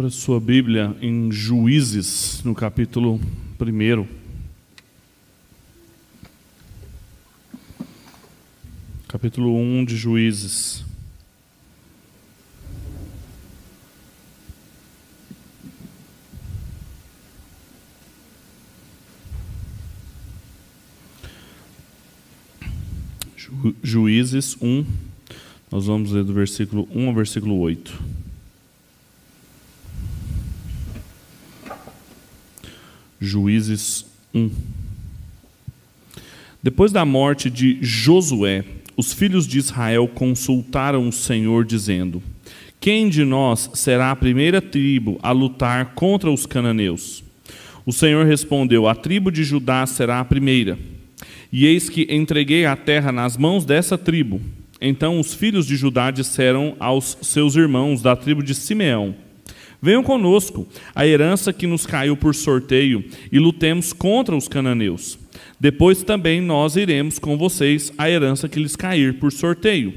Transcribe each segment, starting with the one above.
Abra sua Bíblia em Juízes, no capítulo 1. Capítulo 1 de Juízes. Ju- Juízes 1, nós vamos ler do versículo 1 ao versículo 8. Juízes 1. Depois da morte de Josué, os filhos de Israel consultaram o Senhor, dizendo: Quem de nós será a primeira tribo a lutar contra os cananeus? O Senhor respondeu: A tribo de Judá será a primeira. E eis que entreguei a terra nas mãos dessa tribo. Então os filhos de Judá disseram aos seus irmãos da tribo de Simeão: Venham conosco, a herança que nos caiu por sorteio, e lutemos contra os cananeus. Depois também nós iremos com vocês a herança que lhes cair por sorteio.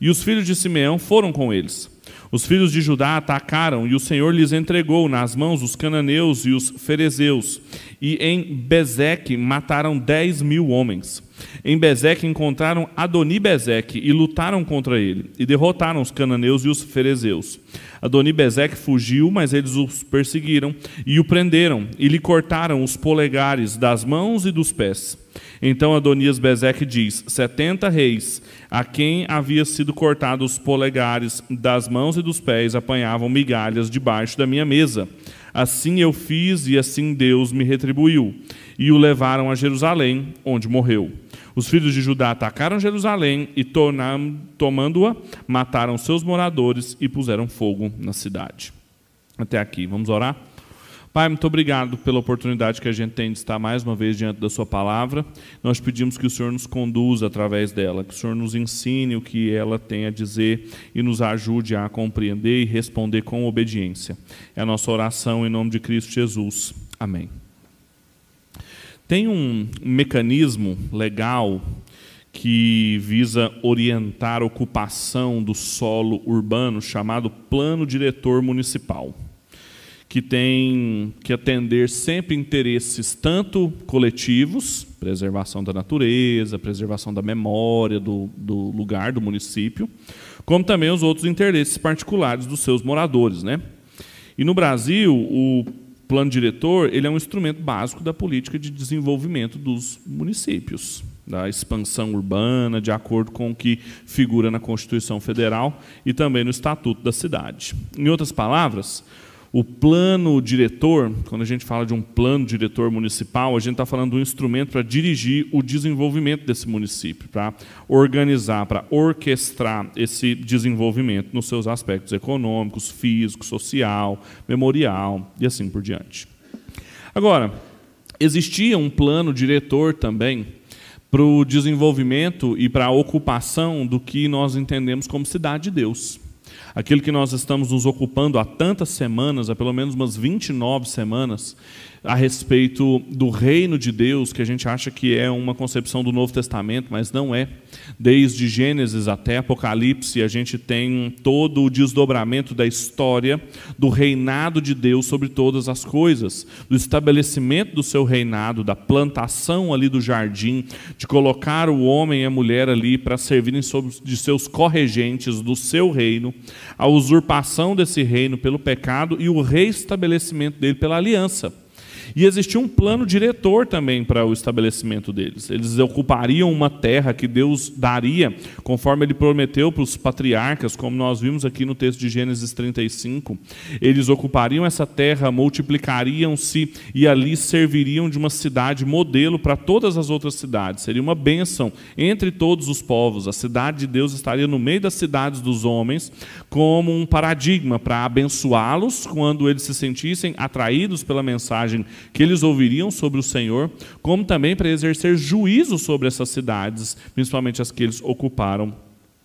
E os filhos de Simeão foram com eles. Os filhos de Judá atacaram, e o Senhor lhes entregou nas mãos os cananeus e os ferezeus. E em Bezeque mataram dez mil homens. Em Bezeque encontraram Adoni-Bezeque e lutaram contra ele, e derrotaram os cananeus e os ferezeus. Adoni-Bezeque fugiu, mas eles os perseguiram e o prenderam, e lhe cortaram os polegares das mãos e dos pés. Então Adonias Bezeque diz: setenta reis, a quem havia sido cortado os polegares das mãos e dos pés, apanhavam migalhas debaixo da minha mesa. Assim eu fiz e assim Deus me retribuiu. E o levaram a Jerusalém, onde morreu. Os filhos de Judá atacaram Jerusalém e, tomando-a, mataram seus moradores e puseram fogo na cidade. Até aqui, vamos orar? Pai, muito obrigado pela oportunidade que a gente tem de estar mais uma vez diante da Sua palavra. Nós pedimos que o Senhor nos conduza através dela, que o Senhor nos ensine o que ela tem a dizer e nos ajude a compreender e responder com obediência. É a nossa oração em nome de Cristo Jesus. Amém. Tem um mecanismo legal que visa orientar a ocupação do solo urbano chamado Plano Diretor Municipal que tem que atender sempre interesses tanto coletivos, preservação da natureza, preservação da memória do, do lugar, do município, como também os outros interesses particulares dos seus moradores. Né? E no Brasil, o plano diretor ele é um instrumento básico da política de desenvolvimento dos municípios, da expansão urbana, de acordo com o que figura na Constituição Federal e também no Estatuto da Cidade. Em outras palavras, o plano diretor, quando a gente fala de um plano diretor municipal, a gente está falando de um instrumento para dirigir o desenvolvimento desse município, para organizar, para orquestrar esse desenvolvimento nos seus aspectos econômicos, físico, social, memorial e assim por diante. Agora, existia um plano diretor também para o desenvolvimento e para a ocupação do que nós entendemos como cidade de Deus aquilo que nós estamos nos ocupando há tantas semanas, há pelo menos umas 29 semanas, a respeito do reino de Deus, que a gente acha que é uma concepção do Novo Testamento, mas não é. Desde Gênesis até Apocalipse, a gente tem todo o desdobramento da história do reinado de Deus sobre todas as coisas, do estabelecimento do seu reinado, da plantação ali do jardim, de colocar o homem e a mulher ali para servirem de seus corregentes do seu reino, a usurpação desse reino pelo pecado e o reestabelecimento dele pela aliança. E existia um plano diretor também para o estabelecimento deles. Eles ocupariam uma terra que Deus daria, conforme ele prometeu para os patriarcas, como nós vimos aqui no texto de Gênesis 35. Eles ocupariam essa terra, multiplicariam-se e ali serviriam de uma cidade modelo para todas as outras cidades. Seria uma bênção entre todos os povos. A cidade de Deus estaria no meio das cidades dos homens, como um paradigma para abençoá-los quando eles se sentissem atraídos pela mensagem que eles ouviriam sobre o Senhor, como também para exercer juízo sobre essas cidades, principalmente as que eles ocuparam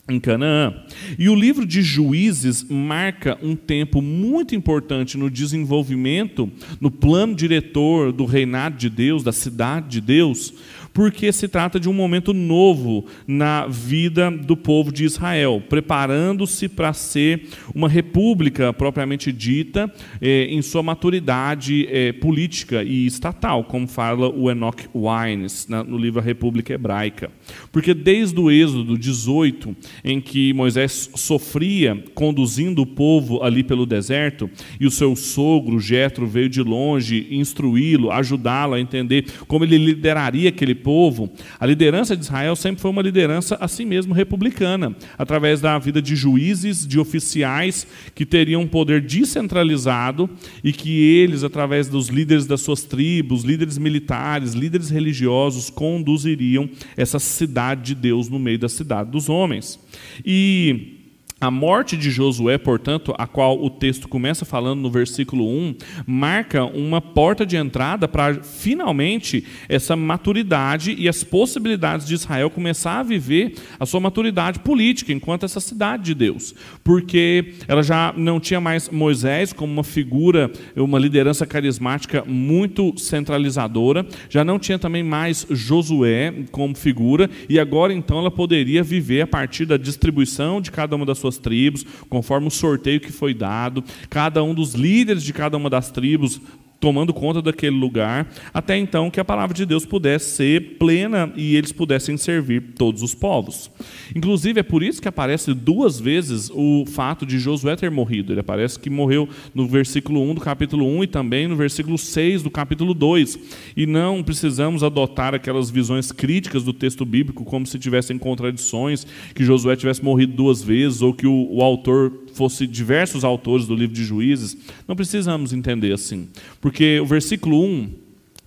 em Canaã. E o livro de Juízes marca um tempo muito importante no desenvolvimento, no plano diretor do reinado de Deus, da cidade de Deus, porque se trata de um momento novo na vida do povo de Israel, preparando-se para ser uma república propriamente dita, eh, em sua maturidade eh, política e estatal, como fala o Enoch Wines na, no livro A República Hebraica. Porque desde o Êxodo 18, em que Moisés sofria conduzindo o povo ali pelo deserto, e o seu sogro, Jetro, veio de longe instruí-lo, ajudá-lo a entender como ele lideraria aquele povo, a liderança de Israel sempre foi uma liderança assim mesmo republicana, através da vida de juízes, de oficiais que teriam um poder descentralizado e que eles, através dos líderes das suas tribos, líderes militares, líderes religiosos, conduziriam essa cidade de Deus no meio da cidade dos homens. E a morte de Josué, portanto, a qual o texto começa falando no versículo 1, marca uma porta de entrada para finalmente essa maturidade e as possibilidades de Israel começar a viver a sua maturidade política enquanto essa cidade de Deus. Porque ela já não tinha mais Moisés como uma figura, uma liderança carismática muito centralizadora, já não tinha também mais Josué como figura, e agora então ela poderia viver a partir da distribuição de cada uma das suas tribos, conforme o sorteio que foi dado, cada um dos líderes de cada uma das tribos tomando conta daquele lugar, até então que a palavra de Deus pudesse ser plena e eles pudessem servir todos os povos. Inclusive, é por isso que aparece duas vezes o fato de Josué ter morrido. Ele aparece que morreu no versículo 1 do capítulo 1 e também no versículo 6 do capítulo 2. E não precisamos adotar aquelas visões críticas do texto bíblico como se tivessem contradições, que Josué tivesse morrido duas vezes ou que o, o autor fosse diversos autores do livro de Juízes, não precisamos entender assim. Porque o versículo 1,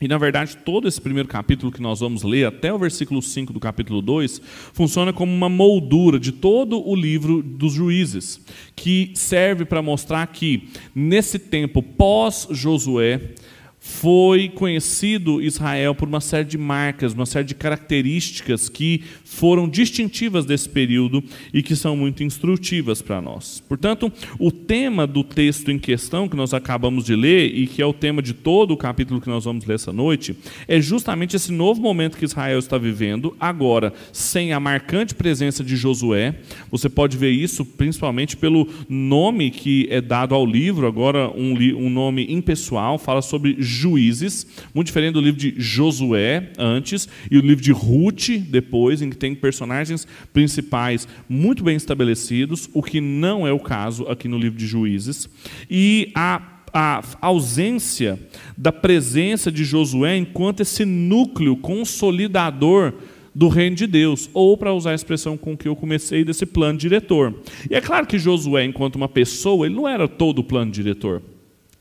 e na verdade todo esse primeiro capítulo que nós vamos ler, até o versículo 5 do capítulo 2, funciona como uma moldura de todo o livro dos Juízes, que serve para mostrar que nesse tempo pós-Josué, foi conhecido Israel por uma série de marcas, uma série de características que foram distintivas desse período e que são muito instrutivas para nós. Portanto, o tema do texto em questão que nós acabamos de ler e que é o tema de todo o capítulo que nós vamos ler essa noite, é justamente esse novo momento que Israel está vivendo, agora sem a marcante presença de Josué. Você pode ver isso principalmente pelo nome que é dado ao livro, agora um, um nome impessoal, fala sobre Juízes, muito diferente do livro de Josué antes e o livro de Ruth depois, em que tem personagens principais muito bem estabelecidos, o que não é o caso aqui no livro de Juízes. E a a ausência da presença de Josué enquanto esse núcleo consolidador do reino de Deus, ou para usar a expressão com que eu comecei desse plano diretor. E é claro que Josué, enquanto uma pessoa, ele não era todo o plano diretor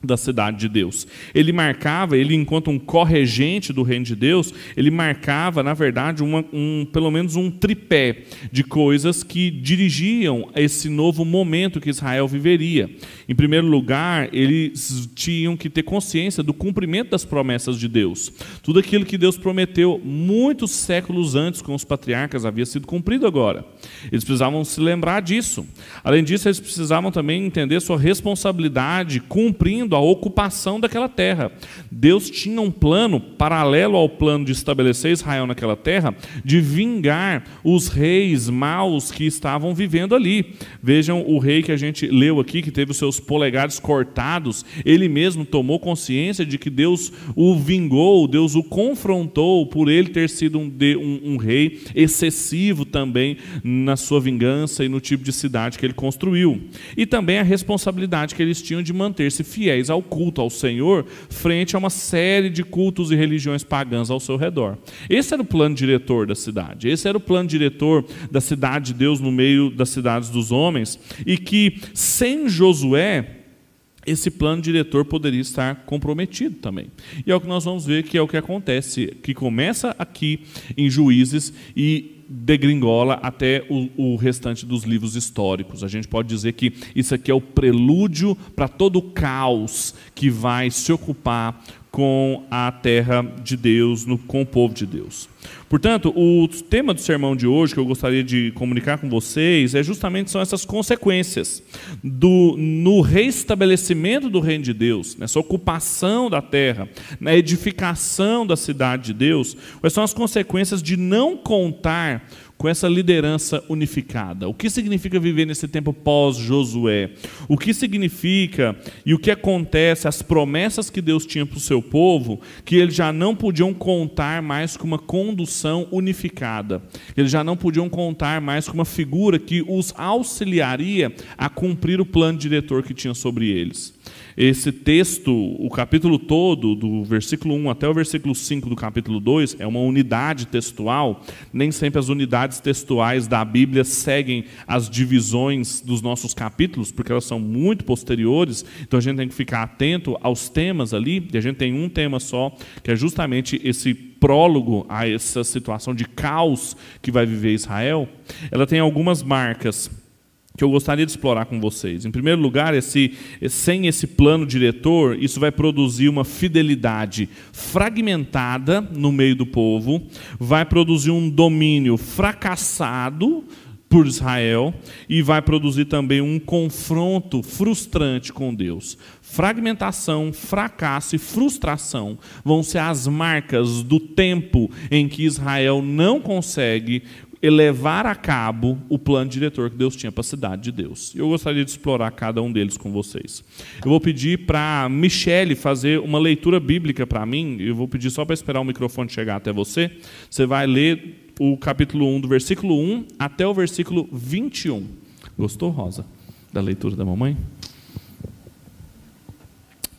da cidade de Deus. Ele marcava, ele enquanto um corregente do reino de Deus, ele marcava, na verdade, uma, um, pelo menos um tripé de coisas que dirigiam esse novo momento que Israel viveria. Em primeiro lugar, eles tinham que ter consciência do cumprimento das promessas de Deus. Tudo aquilo que Deus prometeu muitos séculos antes com os patriarcas havia sido cumprido agora. Eles precisavam se lembrar disso. Além disso, eles precisavam também entender sua responsabilidade cumprindo a ocupação daquela terra. Deus tinha um plano paralelo ao plano de estabelecer Israel naquela terra, de vingar os reis maus que estavam vivendo ali. Vejam o rei que a gente leu aqui, que teve os seus polegares cortados, ele mesmo tomou consciência de que Deus o vingou, Deus o confrontou por ele ter sido um, um, um rei excessivo também na sua vingança e no tipo de cidade que ele construiu. E também a responsabilidade que eles tinham de manter-se fiéis fiéis ao culto ao Senhor, frente a uma série de cultos e religiões pagãs ao seu redor. Esse era o plano diretor da cidade, esse era o plano diretor da cidade de Deus no meio das cidades dos homens, e que sem Josué, esse plano diretor poderia estar comprometido também. E é o que nós vamos ver que é o que acontece, que começa aqui em Juízes e degringola até o, o, restante dos livros históricos. A gente pode dizer que isso aqui é o prelúdio para todo o caos que vai se ocupar com a terra de Deus, no, com o povo de Deus. Portanto, o tema do sermão de hoje que eu gostaria de comunicar com vocês é justamente são essas consequências do no restabelecimento do reino de Deus, nessa ocupação da terra, na edificação da cidade de Deus, quais são as consequências de não contar com essa liderança unificada. O que significa viver nesse tempo pós-Josué? O que significa e o que acontece, as promessas que Deus tinha para o seu povo, que eles já não podiam contar mais com uma condução unificada. Eles já não podiam contar mais com uma figura que os auxiliaria a cumprir o plano diretor que tinha sobre eles. Esse texto, o capítulo todo, do versículo 1 até o versículo 5 do capítulo 2, é uma unidade textual. Nem sempre as unidades textuais da Bíblia seguem as divisões dos nossos capítulos, porque elas são muito posteriores. Então a gente tem que ficar atento aos temas ali. E a gente tem um tema só, que é justamente esse prólogo a essa situação de caos que vai viver Israel. Ela tem algumas marcas que eu gostaria de explorar com vocês. Em primeiro lugar, esse, sem esse plano diretor, isso vai produzir uma fidelidade fragmentada no meio do povo, vai produzir um domínio fracassado por Israel e vai produzir também um confronto frustrante com Deus. Fragmentação, fracasso e frustração vão ser as marcas do tempo em que Israel não consegue levar a cabo o plano diretor que Deus tinha para a cidade de Deus. Eu gostaria de explorar cada um deles com vocês. Eu vou pedir para Michele fazer uma leitura bíblica para mim. Eu vou pedir só para esperar o microfone chegar até você. Você vai ler o capítulo 1, do versículo 1 até o versículo 21. Gostou, Rosa, da leitura da mamãe?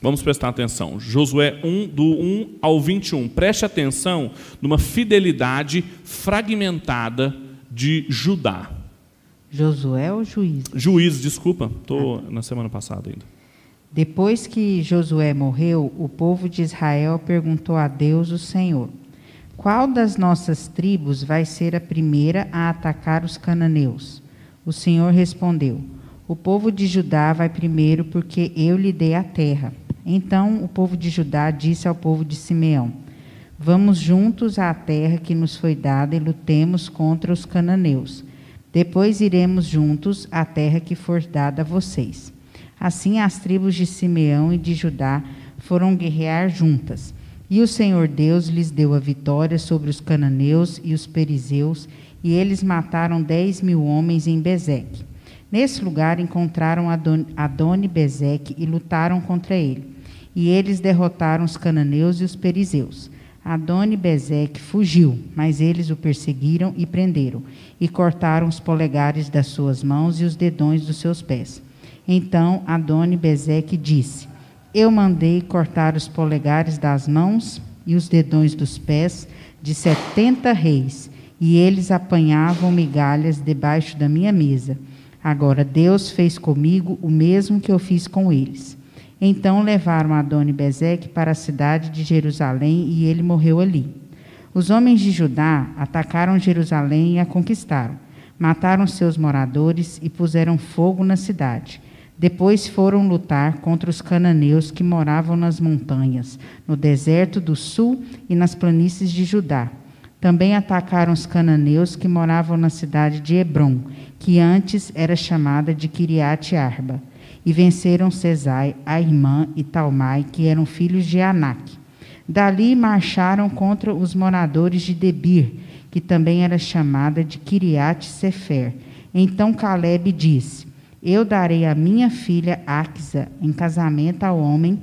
Vamos prestar atenção. Josué 1, do 1 ao 21. Preste atenção numa fidelidade fragmentada de Judá. Josué ou juiz? Juiz, desculpa, estou ah. na semana passada ainda. Depois que Josué morreu, o povo de Israel perguntou a Deus, o Senhor: Qual das nossas tribos vai ser a primeira a atacar os cananeus? O Senhor respondeu: O povo de Judá vai primeiro, porque eu lhe dei a terra. Então o povo de Judá disse ao povo de Simeão: Vamos juntos à terra que nos foi dada e lutemos contra os cananeus. Depois iremos juntos à terra que for dada a vocês. Assim as tribos de Simeão e de Judá foram guerrear juntas. E o Senhor Deus lhes deu a vitória sobre os cananeus e os perizeus, e eles mataram dez mil homens em Bezeque. Nesse lugar encontraram Adoni Bezeque e lutaram contra ele e eles derrotaram os cananeus e os perizeus. Adoni Bezeque fugiu, mas eles o perseguiram e prenderam, e cortaram os polegares das suas mãos e os dedões dos seus pés. Então Adoni Bezeque disse: Eu mandei cortar os polegares das mãos e os dedões dos pés de setenta reis, e eles apanhavam migalhas debaixo da minha mesa. Agora Deus fez comigo o mesmo que eu fiz com eles. Então levaram Adoni Bezeque para a cidade de Jerusalém e ele morreu ali. Os homens de Judá atacaram Jerusalém e a conquistaram. Mataram seus moradores e puseram fogo na cidade. Depois foram lutar contra os cananeus que moravam nas montanhas, no deserto do sul e nas planícies de Judá. Também atacaram os cananeus que moravam na cidade de Hebron, que antes era chamada de Kiriat Arba e venceram Cesai, a irmã e Talmai, que eram filhos de Anak. Dali marcharam contra os moradores de Debir, que também era chamada de Kiriat Sefer. Então Caleb disse: Eu darei a minha filha Axa em casamento ao homem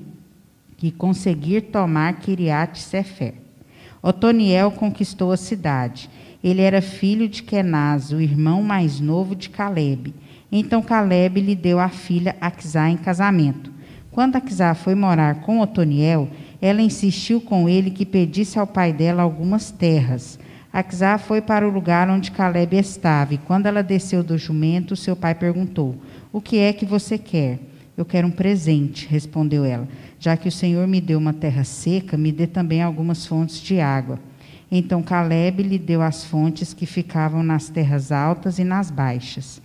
que conseguir tomar Kiriat Sefer. Otoniel conquistou a cidade. Ele era filho de Kenaz, o irmão mais novo de Caleb. Então Caleb lhe deu a filha Aquisá em casamento. Quando Aquisá foi morar com Otoniel, ela insistiu com ele que pedisse ao pai dela algumas terras. Aquisá foi para o lugar onde Caleb estava, e quando ela desceu do jumento, seu pai perguntou: O que é que você quer? Eu quero um presente, respondeu ela. Já que o Senhor me deu uma terra seca, me dê também algumas fontes de água. Então Caleb lhe deu as fontes que ficavam nas terras altas e nas baixas.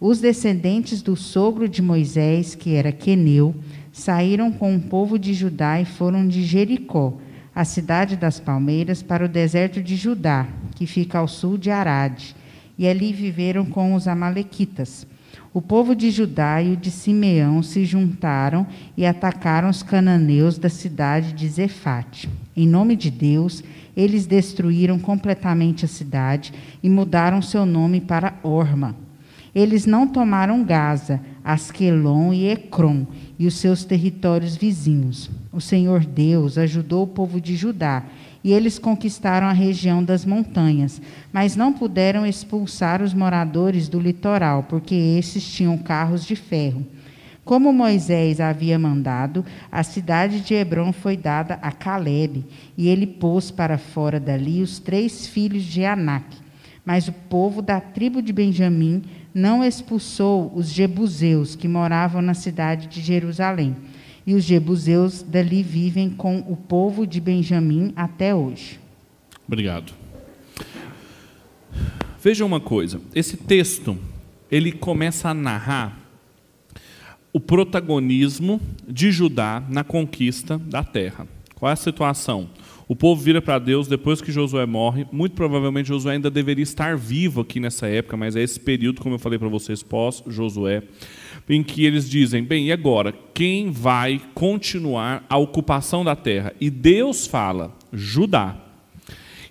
Os descendentes do sogro de Moisés, que era Queneu, saíram com o povo de Judá e foram de Jericó, a cidade das palmeiras, para o deserto de Judá, que fica ao sul de Arade, e ali viveram com os amalequitas. O povo de Judá e o de Simeão se juntaram e atacaram os cananeus da cidade de Zefate. Em nome de Deus, eles destruíram completamente a cidade e mudaram seu nome para Orma. Eles não tomaram Gaza, Asquelon e Ecrom e os seus territórios vizinhos. O Senhor Deus ajudou o povo de Judá e eles conquistaram a região das montanhas, mas não puderam expulsar os moradores do litoral, porque esses tinham carros de ferro. Como Moisés havia mandado, a cidade de Hebron foi dada a Caleb, e ele pôs para fora dali os três filhos de Anak. Mas o povo da tribo de Benjamim não expulsou os jebuseus que moravam na cidade de Jerusalém e os jebuseus dali vivem com o povo de Benjamim até hoje. Obrigado. Veja uma coisa, esse texto, ele começa a narrar o protagonismo de Judá na conquista da terra. Qual é a situação? O povo vira para Deus depois que Josué morre. Muito provavelmente Josué ainda deveria estar vivo aqui nessa época, mas é esse período, como eu falei para vocês, pós-Josué em que eles dizem: bem, e agora? Quem vai continuar a ocupação da terra? E Deus fala: Judá.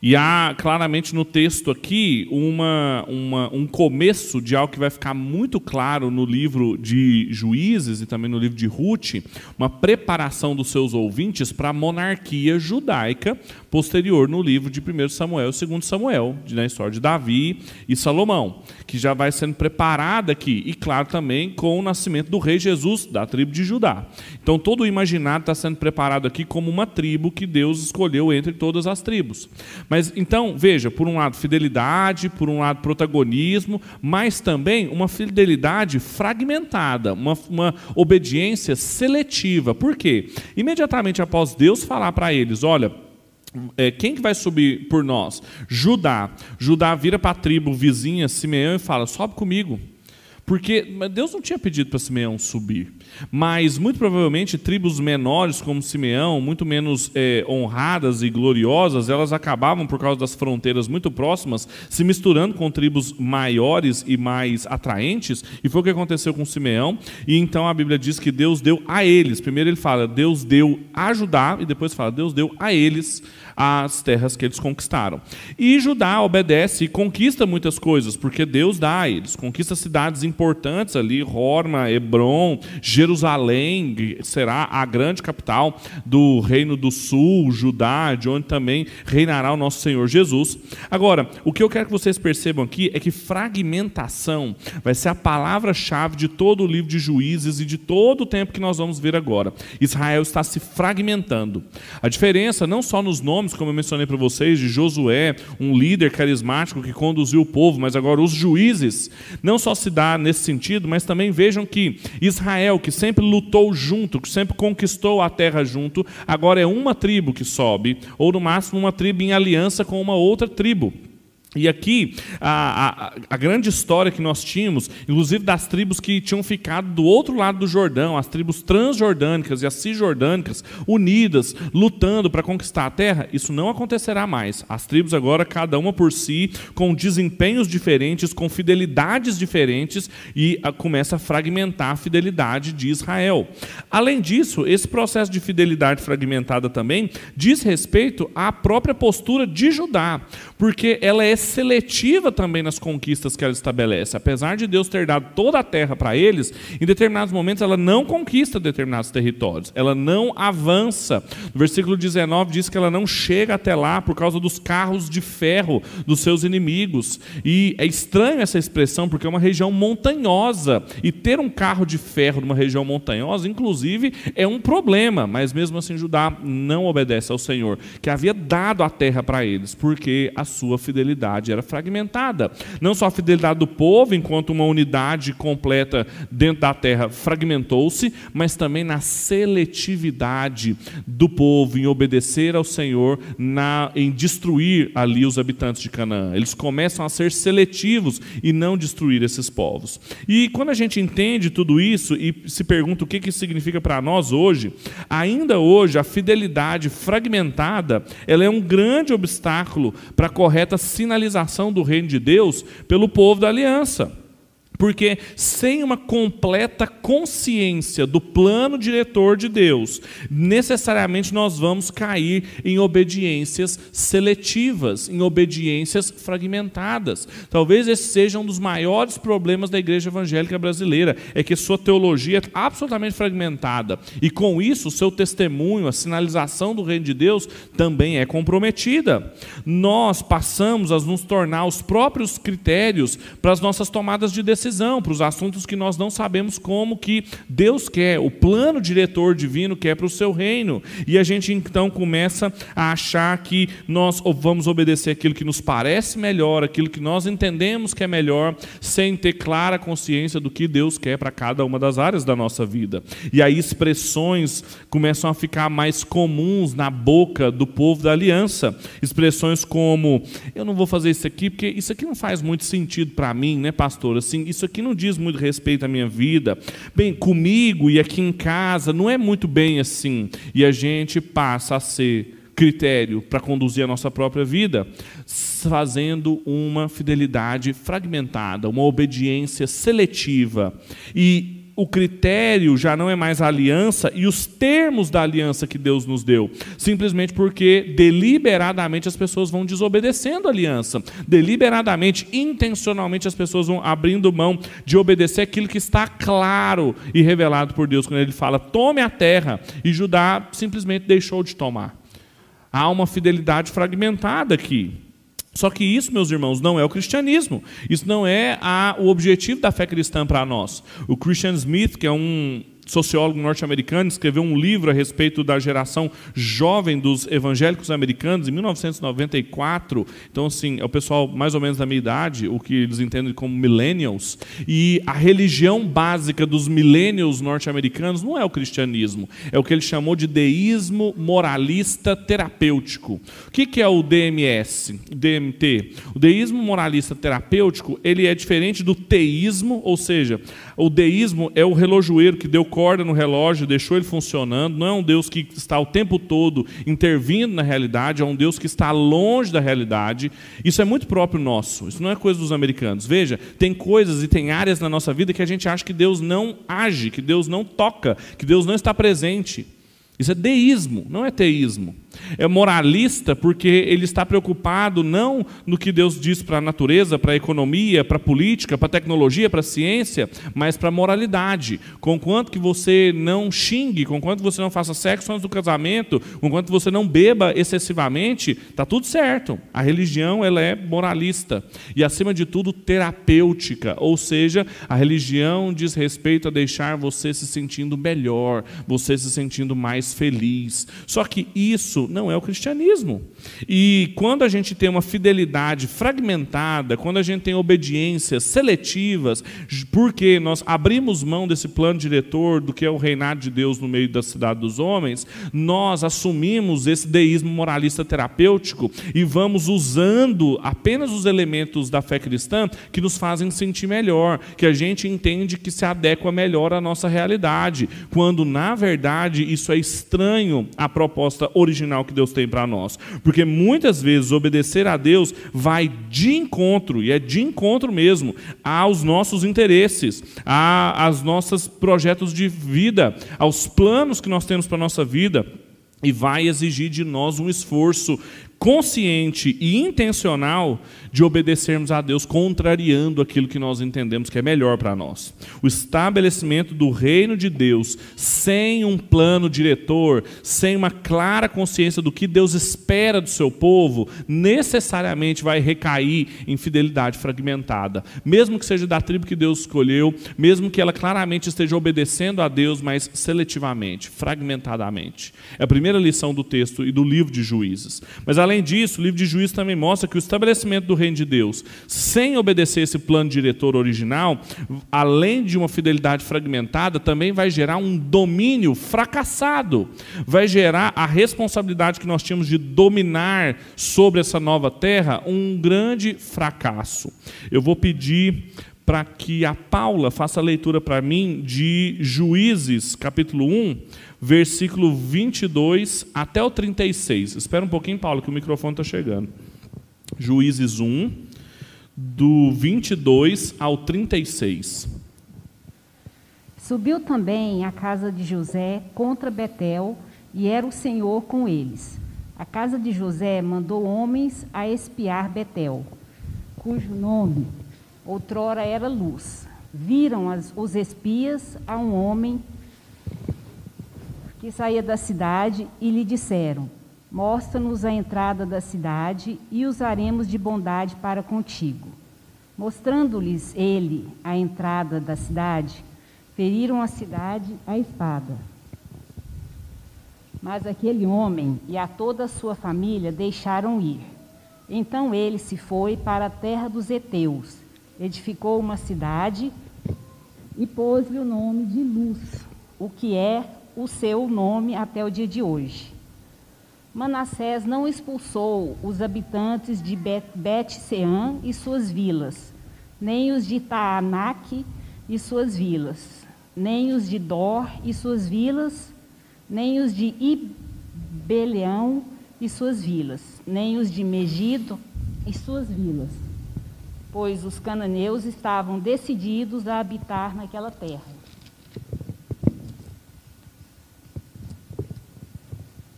E há claramente no texto aqui uma, uma, um começo de algo que vai ficar muito claro no livro de Juízes e também no livro de Ruth, uma preparação dos seus ouvintes para a monarquia judaica posterior no livro de 1 Samuel e 2 Samuel, na história de Davi e Salomão, que já vai sendo preparada aqui. E claro também com o nascimento do rei Jesus, da tribo de Judá. Então todo o imaginário está sendo preparado aqui como uma tribo que Deus escolheu entre todas as tribos. Mas então, veja, por um lado fidelidade, por um lado protagonismo, mas também uma fidelidade fragmentada, uma, uma obediência seletiva. Por quê? Imediatamente após Deus falar para eles, olha, é, quem que vai subir por nós? Judá. Judá vira para a tribo vizinha, Simeão, e fala: sobe comigo. Porque Deus não tinha pedido para Simeão subir. Mas, muito provavelmente, tribos menores como Simeão, muito menos é, honradas e gloriosas, elas acabavam, por causa das fronteiras muito próximas, se misturando com tribos maiores e mais atraentes. E foi o que aconteceu com Simeão. E então a Bíblia diz que Deus deu a eles. Primeiro ele fala, Deus deu a Judá, e depois fala, Deus deu a eles as terras que eles conquistaram. E Judá obedece e conquista muitas coisas, porque Deus dá a eles. Conquista cidades importantes ali, Horma, Hebron, Jerusalém, será a grande capital do reino do sul, Judá, de onde também reinará o nosso Senhor Jesus. Agora, o que eu quero que vocês percebam aqui é que fragmentação vai ser a palavra-chave de todo o livro de Juízes e de todo o tempo que nós vamos ver agora. Israel está se fragmentando. A diferença não só nos nomes nomes, como eu mencionei para vocês, de Josué, um líder carismático que conduziu o povo, mas agora os juízes, não só se dá nesse sentido, mas também vejam que Israel, que sempre lutou junto, que sempre conquistou a terra junto, agora é uma tribo que sobe, ou no máximo uma tribo em aliança com uma outra tribo. E aqui, a, a, a, grande história que nós tínhamos, inclusive das tribos que tinham ficado do outro lado do Jordão, as tribos transjordânicas e as cisjordânicas, unidas, lutando para conquistar a terra, isso não acontecerá mais. As tribos agora, cada uma por si, com desempenhos diferentes, com fidelidades diferentes, e a, começa a fragmentar a fidelidade de Israel. Além disso, esse processo de fidelidade fragmentada também diz respeito à própria postura de Judá, porque ela é seletiva também nas conquistas que ela estabelece. Apesar de Deus ter dado toda a terra para eles, em determinados momentos ela não conquista determinados territórios, ela não avança. No versículo 19 diz que ela não chega até lá por causa dos carros de ferro dos seus inimigos. E é estranho essa expressão porque é uma região montanhosa e ter um carro de ferro numa região montanhosa, inclusive, é um problema, mas mesmo assim Judá não obedece ao Senhor, que havia dado a terra para eles, porque a sua fidelidade era fragmentada. Não só a fidelidade do povo, enquanto uma unidade completa dentro da terra fragmentou-se, mas também na seletividade do povo em obedecer ao Senhor, na, em destruir ali os habitantes de Canaã. Eles começam a ser seletivos e não destruir esses povos. E quando a gente entende tudo isso e se pergunta o que isso significa para nós hoje, ainda hoje a fidelidade fragmentada, ela é um grande obstáculo para a correta sinalização do reino de Deus pelo povo da aliança. Porque sem uma completa consciência do plano diretor de Deus, necessariamente nós vamos cair em obediências seletivas, em obediências fragmentadas. Talvez esse seja um dos maiores problemas da igreja evangélica brasileira, é que sua teologia é absolutamente fragmentada. E com isso, o seu testemunho, a sinalização do reino de Deus também é comprometida. Nós passamos a nos tornar os próprios critérios para as nossas tomadas de decisão para os assuntos que nós não sabemos como que Deus quer, o plano diretor divino quer para o seu reino. E a gente então começa a achar que nós vamos obedecer aquilo que nos parece melhor, aquilo que nós entendemos que é melhor, sem ter clara consciência do que Deus quer para cada uma das áreas da nossa vida. E aí expressões começam a ficar mais comuns na boca do povo da aliança. Expressões como: eu não vou fazer isso aqui porque isso aqui não faz muito sentido para mim, né, pastor? Assim, isso aqui não diz muito respeito à minha vida. Bem, comigo e aqui em casa não é muito bem assim. E a gente passa a ser critério para conduzir a nossa própria vida, fazendo uma fidelidade fragmentada, uma obediência seletiva. E o critério já não é mais a aliança e os termos da aliança que Deus nos deu, simplesmente porque deliberadamente as pessoas vão desobedecendo a aliança, deliberadamente, intencionalmente as pessoas vão abrindo mão de obedecer aquilo que está claro e revelado por Deus quando ele fala: "Tome a terra", e Judá simplesmente deixou de tomar. Há uma fidelidade fragmentada aqui. Só que isso, meus irmãos, não é o cristianismo. Isso não é a, o objetivo da fé cristã para nós. O Christian Smith, que é um sociólogo norte-americano, escreveu um livro a respeito da geração jovem dos evangélicos americanos em 1994. Então, assim, é o pessoal mais ou menos da minha idade, o que eles entendem como millennials. E a religião básica dos millennials norte-americanos não é o cristianismo, é o que ele chamou de deísmo moralista terapêutico. O que é o DMS, DMT? O deísmo moralista terapêutico ele é diferente do teísmo, ou seja, o deísmo é o relojoeiro que deu corda no relógio, deixou ele funcionando. Não é um Deus que está o tempo todo intervindo na realidade, é um Deus que está longe da realidade. Isso é muito próprio nosso. Isso não é coisa dos americanos. Veja, tem coisas e tem áreas na nossa vida que a gente acha que Deus não age, que Deus não toca, que Deus não está presente. Isso é deísmo, não é teísmo. É moralista porque ele está preocupado não no que Deus diz para a natureza, para a economia, para a política, para a tecnologia, para a ciência, mas para a moralidade. Conquanto que você não xingue, conquanto você não faça sexo antes do casamento, conquanto você não beba excessivamente, está tudo certo. A religião ela é moralista e, acima de tudo, terapêutica, ou seja, a religião diz respeito a deixar você se sentindo melhor, você se sentindo mais feliz. Só que isso não é o cristianismo. E quando a gente tem uma fidelidade fragmentada, quando a gente tem obediências seletivas, porque nós abrimos mão desse plano diretor do que é o reinado de Deus no meio da cidade dos homens, nós assumimos esse deísmo moralista terapêutico e vamos usando apenas os elementos da fé cristã que nos fazem sentir melhor, que a gente entende que se adequa melhor à nossa realidade, quando na verdade isso é estranho à proposta original que Deus tem para nós. Porque muitas vezes obedecer a Deus vai de encontro, e é de encontro mesmo, aos nossos interesses, aos nossos projetos de vida, aos planos que nós temos para a nossa vida e vai exigir de nós um esforço consciente e intencional de obedecermos a Deus, contrariando aquilo que nós entendemos que é melhor para nós. O estabelecimento do reino de Deus, sem um plano diretor, sem uma clara consciência do que Deus espera do seu povo, necessariamente vai recair em fidelidade fragmentada. Mesmo que seja da tribo que Deus escolheu, mesmo que ela claramente esteja obedecendo a Deus, mas seletivamente, fragmentadamente. É a primeira lição do texto e do livro de Juízes. Mas além além disso, o livro de Juízes também mostra que o estabelecimento do reino de Deus, sem obedecer esse plano diretor original, além de uma fidelidade fragmentada, também vai gerar um domínio fracassado. Vai gerar a responsabilidade que nós tínhamos de dominar sobre essa nova terra um grande fracasso. Eu vou pedir para que a Paula faça a leitura para mim de Juízes, capítulo 1, versículo 22 até o 36. Espera um pouquinho, Paula, que o microfone está chegando. Juízes 1, do 22 ao 36. Subiu também a casa de José contra Betel, e era o Senhor com eles. A casa de José mandou homens a espiar Betel, cujo nome outrora era luz. Viram as, os espias a um homem que saía da cidade e lhe disseram: Mostra-nos a entrada da cidade e usaremos de bondade para contigo. Mostrando-lhes ele a entrada da cidade, feriram a cidade à espada. Mas aquele homem e a toda a sua família deixaram ir. Então ele se foi para a terra dos heteus edificou uma cidade e pôs-lhe o nome de Luz, o que é o seu nome até o dia de hoje. Manassés não expulsou os habitantes de Bet-Sean e suas vilas, nem os de Taanac e suas vilas, nem os de Dor e suas vilas, nem os de Ibeleão e suas vilas, nem os de Megido e suas vilas pois os cananeus estavam decididos a habitar naquela terra.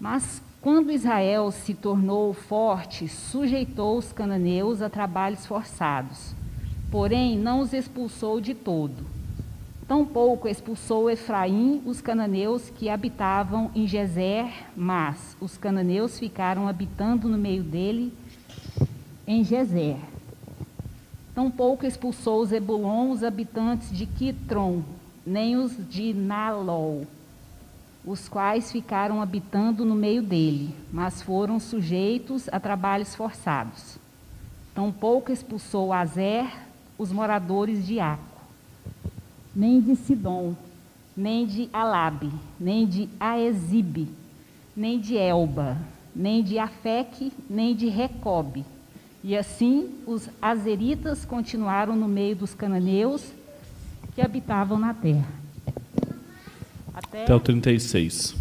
Mas quando Israel se tornou forte, sujeitou os cananeus a trabalhos forçados, porém não os expulsou de todo. Tampouco expulsou Efraim os cananeus que habitavam em Gezer, mas os cananeus ficaram habitando no meio dele em Gezer. Tampouco expulsou Zebulon os habitantes de Quitron, nem os de Nalol, os quais ficaram habitando no meio dele, mas foram sujeitos a trabalhos forçados. Tampouco expulsou Azer os moradores de Aco, nem de Sidom, nem de Alabe, nem de Aezibe, nem de Elba, nem de Afeque, nem de Recobe, e assim os azeritas continuaram no meio dos cananeus que habitavam na terra. Até, Até o 36.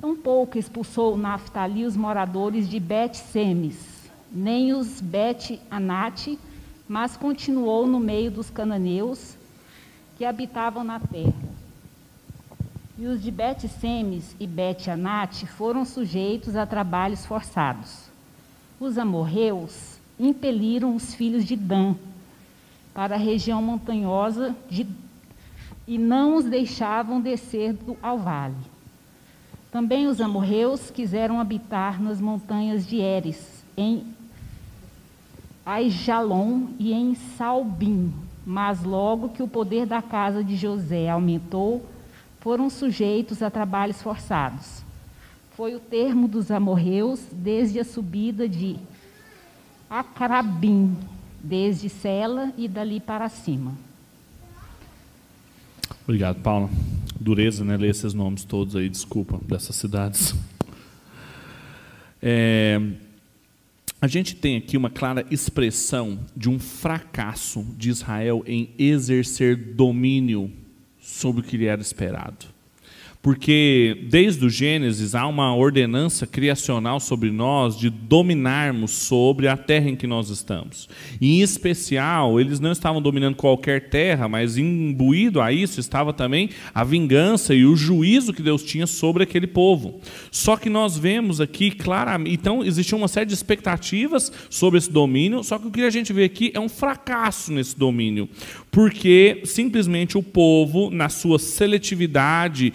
Tampouco expulsou Naftali os moradores de Bet-Semes, nem os Bet-Anate, mas continuou no meio dos cananeus que habitavam na terra. E os de Bet-Semes e Bet-Anate foram sujeitos a trabalhos forçados. Os amorreus impeliram os filhos de Dan para a região montanhosa de, e não os deixavam descer do, ao vale. Também os amorreus quiseram habitar nas montanhas de Eres, em Aijalon e em Salbim, mas logo que o poder da casa de José aumentou, foram sujeitos a trabalhos forçados foi o termo dos amorreus desde a subida de Acrabim, desde Sela e dali para cima. Obrigado, Paula. Dureza, né? Ler esses nomes todos aí, desculpa, dessas cidades. É, a gente tem aqui uma clara expressão de um fracasso de Israel em exercer domínio sobre o que lhe era esperado. Porque desde o Gênesis há uma ordenança criacional sobre nós de dominarmos sobre a terra em que nós estamos. E, em especial, eles não estavam dominando qualquer terra, mas imbuído a isso estava também a vingança e o juízo que Deus tinha sobre aquele povo. Só que nós vemos aqui claramente, então existia uma série de expectativas sobre esse domínio, só que o que a gente vê aqui é um fracasso nesse domínio. porque simplesmente o povo, na sua seletividade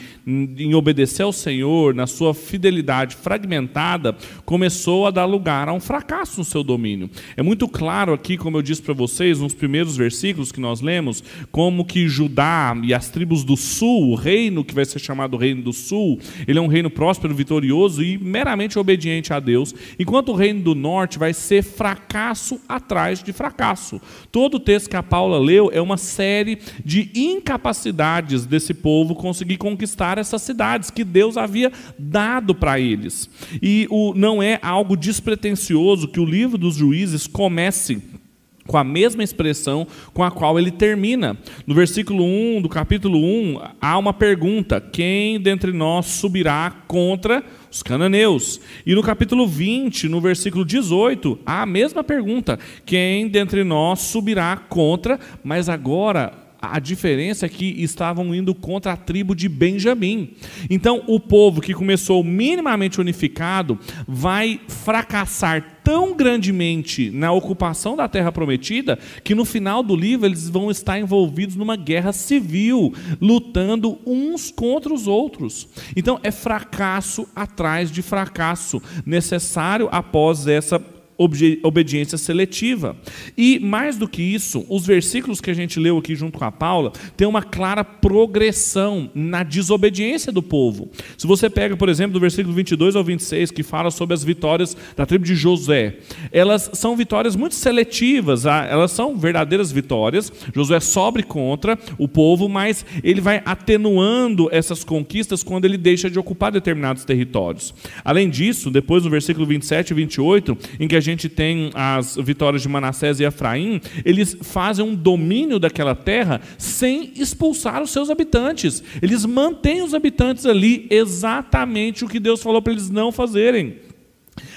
em obedecer ao Senhor, na sua fidelidade fragmentada, começou a dar lugar a um fracasso no seu domínio. É muito claro aqui, como eu disse para vocês, nos primeiros versículos que nós lemos, como que Judá e as tribos do sul, o reino que vai ser chamado Reino do Sul, ele é um reino próspero, vitorioso e meramente obediente a Deus, enquanto o reino do norte vai ser fracasso atrás de fracasso. Todo o texto que a Paula leu é uma série de incapacidades desse povo conseguir conquistar essas cidades que Deus havia dado para eles. E o, não é algo despretensioso que o livro dos juízes comece com a mesma expressão com a qual ele termina. No versículo 1 do capítulo 1, há uma pergunta: quem dentre nós subirá contra os cananeus? E no capítulo 20, no versículo 18, há a mesma pergunta: quem dentre nós subirá contra? Mas agora a diferença é que estavam indo contra a tribo de Benjamim. Então, o povo que começou minimamente unificado vai fracassar tão grandemente na ocupação da terra prometida que no final do livro eles vão estar envolvidos numa guerra civil, lutando uns contra os outros. Então, é fracasso atrás de fracasso necessário após essa obediência seletiva. E mais do que isso, os versículos que a gente leu aqui junto com a Paula tem uma clara progressão na desobediência do povo. Se você pega, por exemplo, do versículo 22 ao 26, que fala sobre as vitórias da tribo de José, elas são vitórias muito seletivas, ah, elas são verdadeiras vitórias. Josué sobre contra o povo, mas ele vai atenuando essas conquistas quando ele deixa de ocupar determinados territórios. Além disso, depois do versículo 27 e 28, em que a gente tem as vitórias de Manassés e Efraim, eles fazem um domínio daquela terra sem expulsar os seus habitantes. Eles mantêm os habitantes ali exatamente o que Deus falou para eles não fazerem.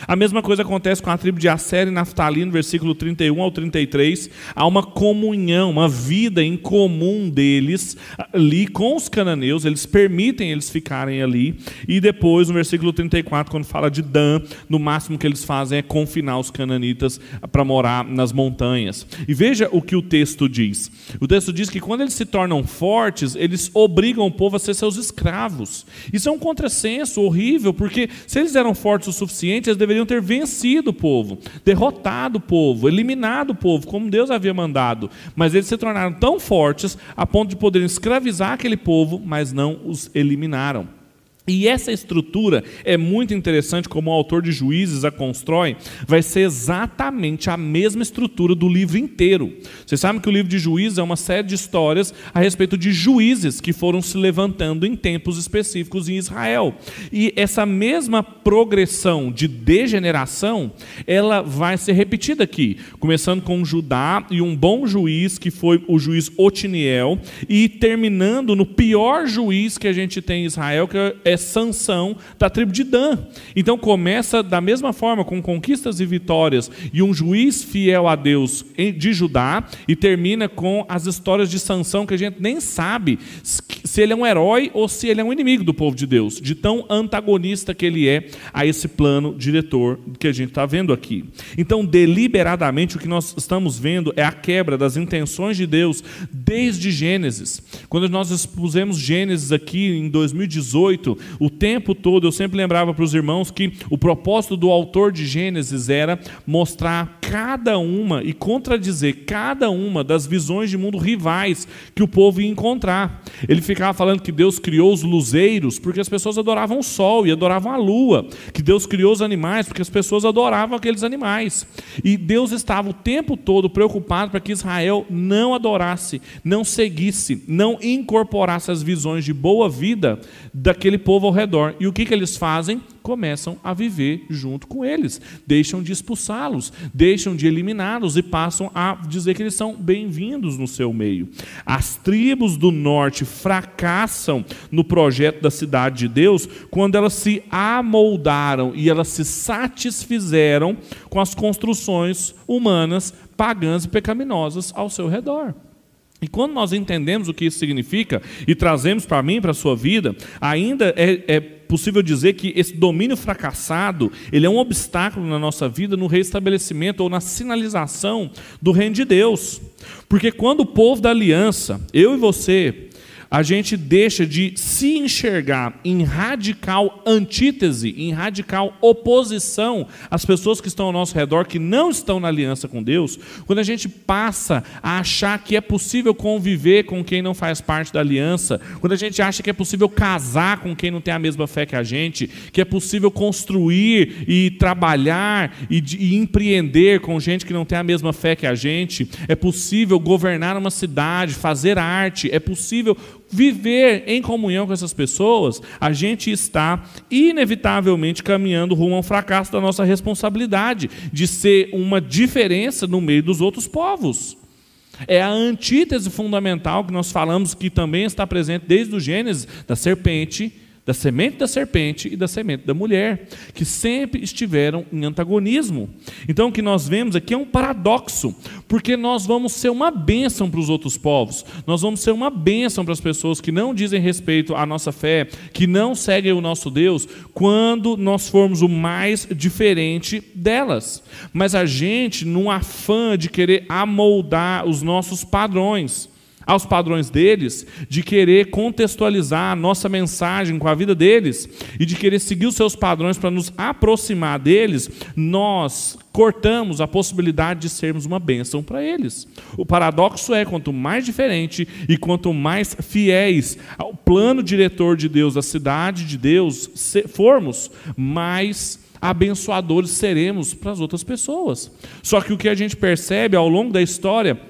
A mesma coisa acontece com a tribo de Asser e Naftali, no versículo 31 ao 33. Há uma comunhão, uma vida em comum deles ali com os cananeus, eles permitem eles ficarem ali. E depois, no versículo 34, quando fala de Dan, no máximo que eles fazem é confinar os cananitas para morar nas montanhas. E veja o que o texto diz. O texto diz que quando eles se tornam fortes, eles obrigam o povo a ser seus escravos. Isso é um contrassenso horrível, porque se eles eram fortes o suficiente, eles deveriam ter vencido o povo, derrotado o povo, eliminado o povo, como Deus havia mandado. Mas eles se tornaram tão fortes a ponto de poderem escravizar aquele povo, mas não os eliminaram. E essa estrutura é muito interessante, como o autor de Juízes a constrói, vai ser exatamente a mesma estrutura do livro inteiro. Vocês sabem que o livro de Juízes é uma série de histórias a respeito de juízes que foram se levantando em tempos específicos em Israel. E essa mesma progressão de degeneração, ela vai ser repetida aqui, começando com Judá e um bom juiz que foi o juiz Otiniel, e terminando no pior juiz que a gente tem em Israel, que é Sansão da tribo de Dan. Então começa da mesma forma com conquistas e vitórias e um juiz fiel a Deus de Judá e termina com as histórias de Sansão que a gente nem sabe se ele é um herói ou se ele é um inimigo do povo de Deus, de tão antagonista que ele é a esse plano diretor que a gente está vendo aqui. Então, deliberadamente, o que nós estamos vendo é a quebra das intenções de Deus desde Gênesis. Quando nós expusemos Gênesis aqui em 2018, o tempo todo eu sempre lembrava para os irmãos que o propósito do autor de Gênesis era mostrar cada uma e contradizer cada uma das visões de mundo rivais que o povo ia encontrar. Ele ficava falando que Deus criou os luzeiros porque as pessoas adoravam o sol e adoravam a lua, que Deus criou os animais porque as pessoas adoravam aqueles animais. E Deus estava o tempo todo preocupado para que Israel não adorasse, não seguisse, não incorporasse as visões de boa vida daquele povo ao redor. E o que, que eles fazem? Começam a viver junto com eles, deixam de expulsá-los, deixam de eliminá-los e passam a dizer que eles são bem-vindos no seu meio. As tribos do norte fracassam no projeto da cidade de Deus quando elas se amoldaram e elas se satisfizeram com as construções humanas pagãs e pecaminosas ao seu redor. E quando nós entendemos o que isso significa e trazemos para mim, para a sua vida, ainda é, é possível dizer que esse domínio fracassado, ele é um obstáculo na nossa vida no restabelecimento ou na sinalização do reino de Deus. Porque quando o povo da aliança, eu e você, a gente deixa de se enxergar em radical antítese, em radical oposição às pessoas que estão ao nosso redor, que não estão na aliança com Deus, quando a gente passa a achar que é possível conviver com quem não faz parte da aliança, quando a gente acha que é possível casar com quem não tem a mesma fé que a gente, que é possível construir e trabalhar e, e empreender com gente que não tem a mesma fé que a gente, é possível governar uma cidade, fazer arte, é possível viver em comunhão com essas pessoas, a gente está inevitavelmente caminhando rumo ao fracasso da nossa responsabilidade de ser uma diferença no meio dos outros povos. É a antítese fundamental que nós falamos que também está presente desde o Gênesis da serpente da semente da serpente e da semente da mulher, que sempre estiveram em antagonismo. Então, o que nós vemos aqui é um paradoxo, porque nós vamos ser uma bênção para os outros povos, nós vamos ser uma bênção para as pessoas que não dizem respeito à nossa fé, que não seguem o nosso Deus, quando nós formos o mais diferente delas. Mas a gente, num afã de querer amoldar os nossos padrões, aos padrões deles, de querer contextualizar a nossa mensagem com a vida deles e de querer seguir os seus padrões para nos aproximar deles, nós cortamos a possibilidade de sermos uma bênção para eles. O paradoxo é quanto mais diferente e quanto mais fiéis ao plano diretor de Deus, à cidade de Deus formos, mais abençoadores seremos para as outras pessoas. Só que o que a gente percebe ao longo da história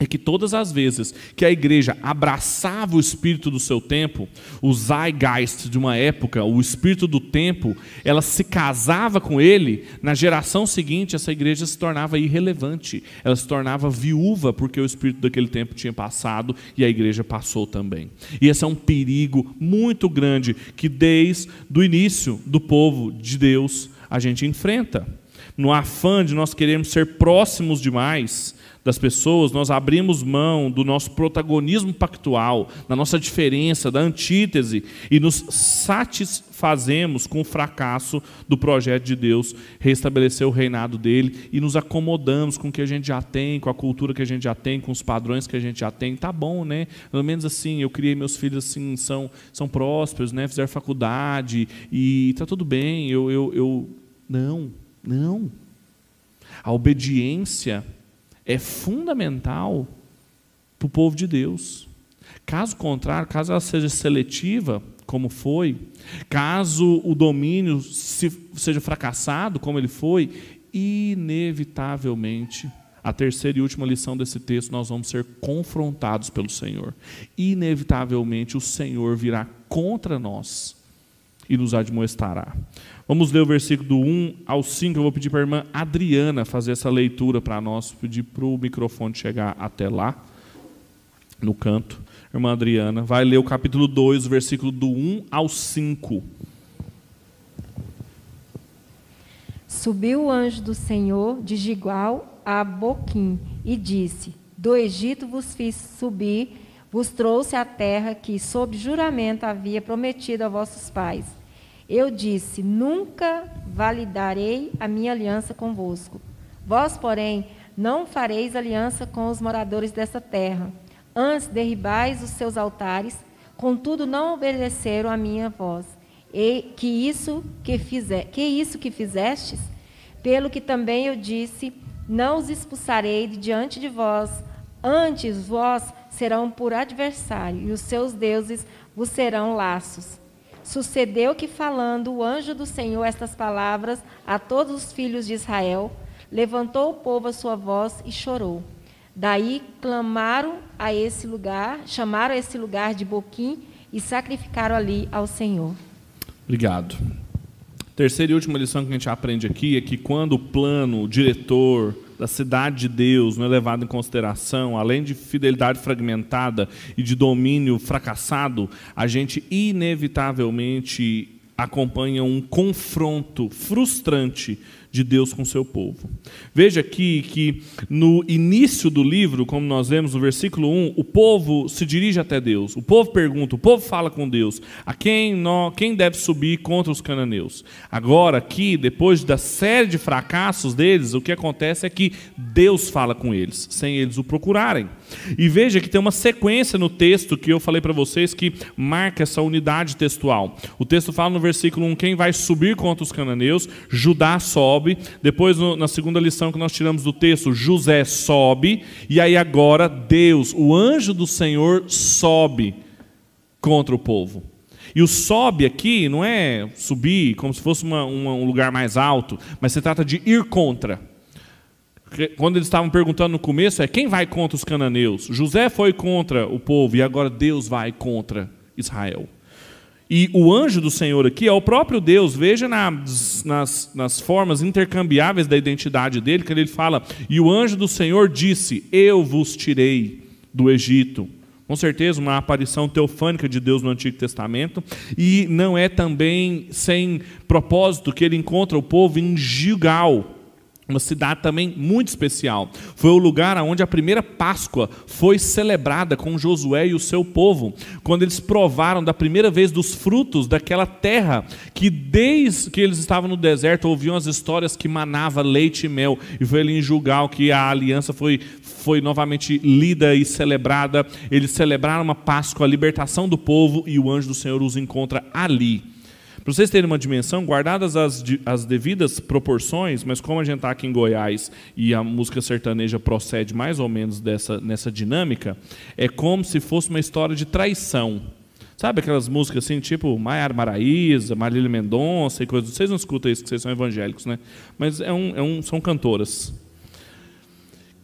é que todas as vezes que a igreja abraçava o espírito do seu tempo, o zeitgeist de uma época, o espírito do tempo, ela se casava com ele, na geração seguinte essa igreja se tornava irrelevante, ela se tornava viúva porque o espírito daquele tempo tinha passado e a igreja passou também. E esse é um perigo muito grande que desde o início do povo de Deus a gente enfrenta. No afã de nós queremos ser próximos demais, das pessoas, nós abrimos mão do nosso protagonismo pactual, da nossa diferença, da antítese, e nos satisfazemos com o fracasso do projeto de Deus, restabelecer o reinado dele, e nos acomodamos com o que a gente já tem, com a cultura que a gente já tem, com os padrões que a gente já tem. Tá bom, né? Pelo menos assim, eu criei meus filhos assim, são, são prósperos, né? fizeram faculdade, e tá tudo bem, eu, eu, eu... Não, não. A obediência é fundamental para o povo de Deus. Caso contrário, caso ela seja seletiva, como foi, caso o domínio seja fracassado, como ele foi, inevitavelmente, a terceira e última lição desse texto, nós vamos ser confrontados pelo Senhor. Inevitavelmente, o Senhor virá contra nós e nos admoestará. Vamos ler o versículo do 1 ao 5. Eu vou pedir para a irmã Adriana fazer essa leitura para nós, pedir para o microfone chegar até lá, no canto. Irmã Adriana, vai ler o capítulo 2, versículo do 1 ao 5. Subiu o anjo do Senhor de Gigual a Boquim e disse: Do Egito vos fiz subir, vos trouxe a terra que, sob juramento, havia prometido a vossos pais. Eu disse: Nunca validarei a minha aliança convosco. Vós, porém, não fareis aliança com os moradores dessa terra. Antes derribais os seus altares, contudo não obedeceram a minha voz. E que isso que fizer, que isso que fizestes, pelo que também eu disse, não os expulsarei de diante de vós, antes vós serão por adversário, e os seus deuses vos serão laços. Sucedeu que, falando o anjo do Senhor estas palavras a todos os filhos de Israel, levantou o povo a sua voz e chorou. Daí clamaram a esse lugar, chamaram esse lugar de Boquim e sacrificaram ali ao Senhor. Obrigado. Terceira e última lição que a gente aprende aqui é que quando o plano, o diretor, da cidade de Deus não é levado em consideração, além de fidelidade fragmentada e de domínio fracassado, a gente inevitavelmente acompanha um confronto frustrante de Deus com seu povo. Veja aqui que no início do livro, como nós vemos no versículo 1, o povo se dirige até Deus. O povo pergunta, o povo fala com Deus, a quem, nós, quem deve subir contra os cananeus. Agora, aqui, depois da série de fracassos deles, o que acontece é que Deus fala com eles, sem eles o procurarem. E veja que tem uma sequência no texto que eu falei para vocês que marca essa unidade textual. O texto fala no versículo 1: quem vai subir contra os cananeus? Judá sobe. Depois, na segunda lição que nós tiramos do texto, José sobe. E aí, agora, Deus, o anjo do Senhor, sobe contra o povo. E o sobe aqui não é subir como se fosse uma, uma, um lugar mais alto, mas se trata de ir contra quando eles estavam perguntando no começo, é quem vai contra os cananeus? José foi contra o povo e agora Deus vai contra Israel. E o anjo do Senhor aqui é o próprio Deus. Veja nas, nas, nas formas intercambiáveis da identidade dele, que ele fala: E o anjo do Senhor disse: Eu vos tirei do Egito. Com certeza, uma aparição teofânica de Deus no Antigo Testamento. E não é também sem propósito que ele encontra o povo em Gilgal uma cidade também muito especial. Foi o lugar onde a primeira Páscoa foi celebrada com Josué e o seu povo, quando eles provaram da primeira vez dos frutos daquela terra que desde que eles estavam no deserto ouviam as histórias que manava leite e mel. E foi ali em Julgal que a aliança foi foi novamente lida e celebrada. Eles celebraram uma Páscoa, a libertação do povo e o anjo do Senhor os encontra ali. Para vocês terem uma dimensão, guardadas as, as devidas proporções, mas como a gente está aqui em Goiás e a música sertaneja procede mais ou menos dessa, nessa dinâmica, é como se fosse uma história de traição. Sabe aquelas músicas assim, tipo Maiara Maraíza, Marília Mendonça e coisas. Vocês não escutam isso, que vocês são evangélicos, né? Mas é um, é um, são cantoras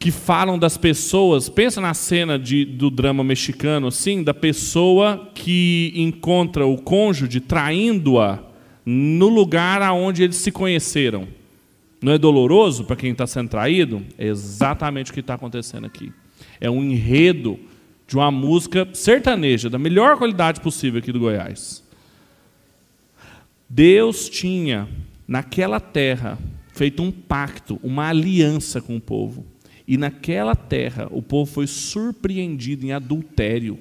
que falam das pessoas. Pensa na cena de, do drama mexicano, assim, da pessoa que encontra o cônjuge traindo-a no lugar aonde eles se conheceram. Não é doloroso para quem está sendo traído? É exatamente o que está acontecendo aqui. É um enredo de uma música sertaneja, da melhor qualidade possível aqui do Goiás. Deus tinha, naquela terra, feito um pacto, uma aliança com o povo. E naquela terra o povo foi surpreendido em adultério.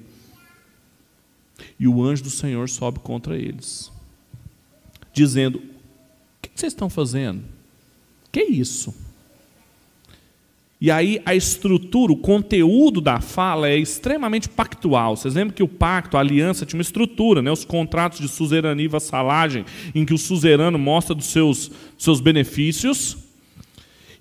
E o anjo do Senhor sobe contra eles, dizendo: O que vocês estão fazendo? Que é isso? E aí a estrutura, o conteúdo da fala é extremamente pactual. Vocês lembram que o pacto, a aliança, tinha uma estrutura, né? os contratos de suzerania e vassalagem, em que o suzerano mostra dos seus, seus benefícios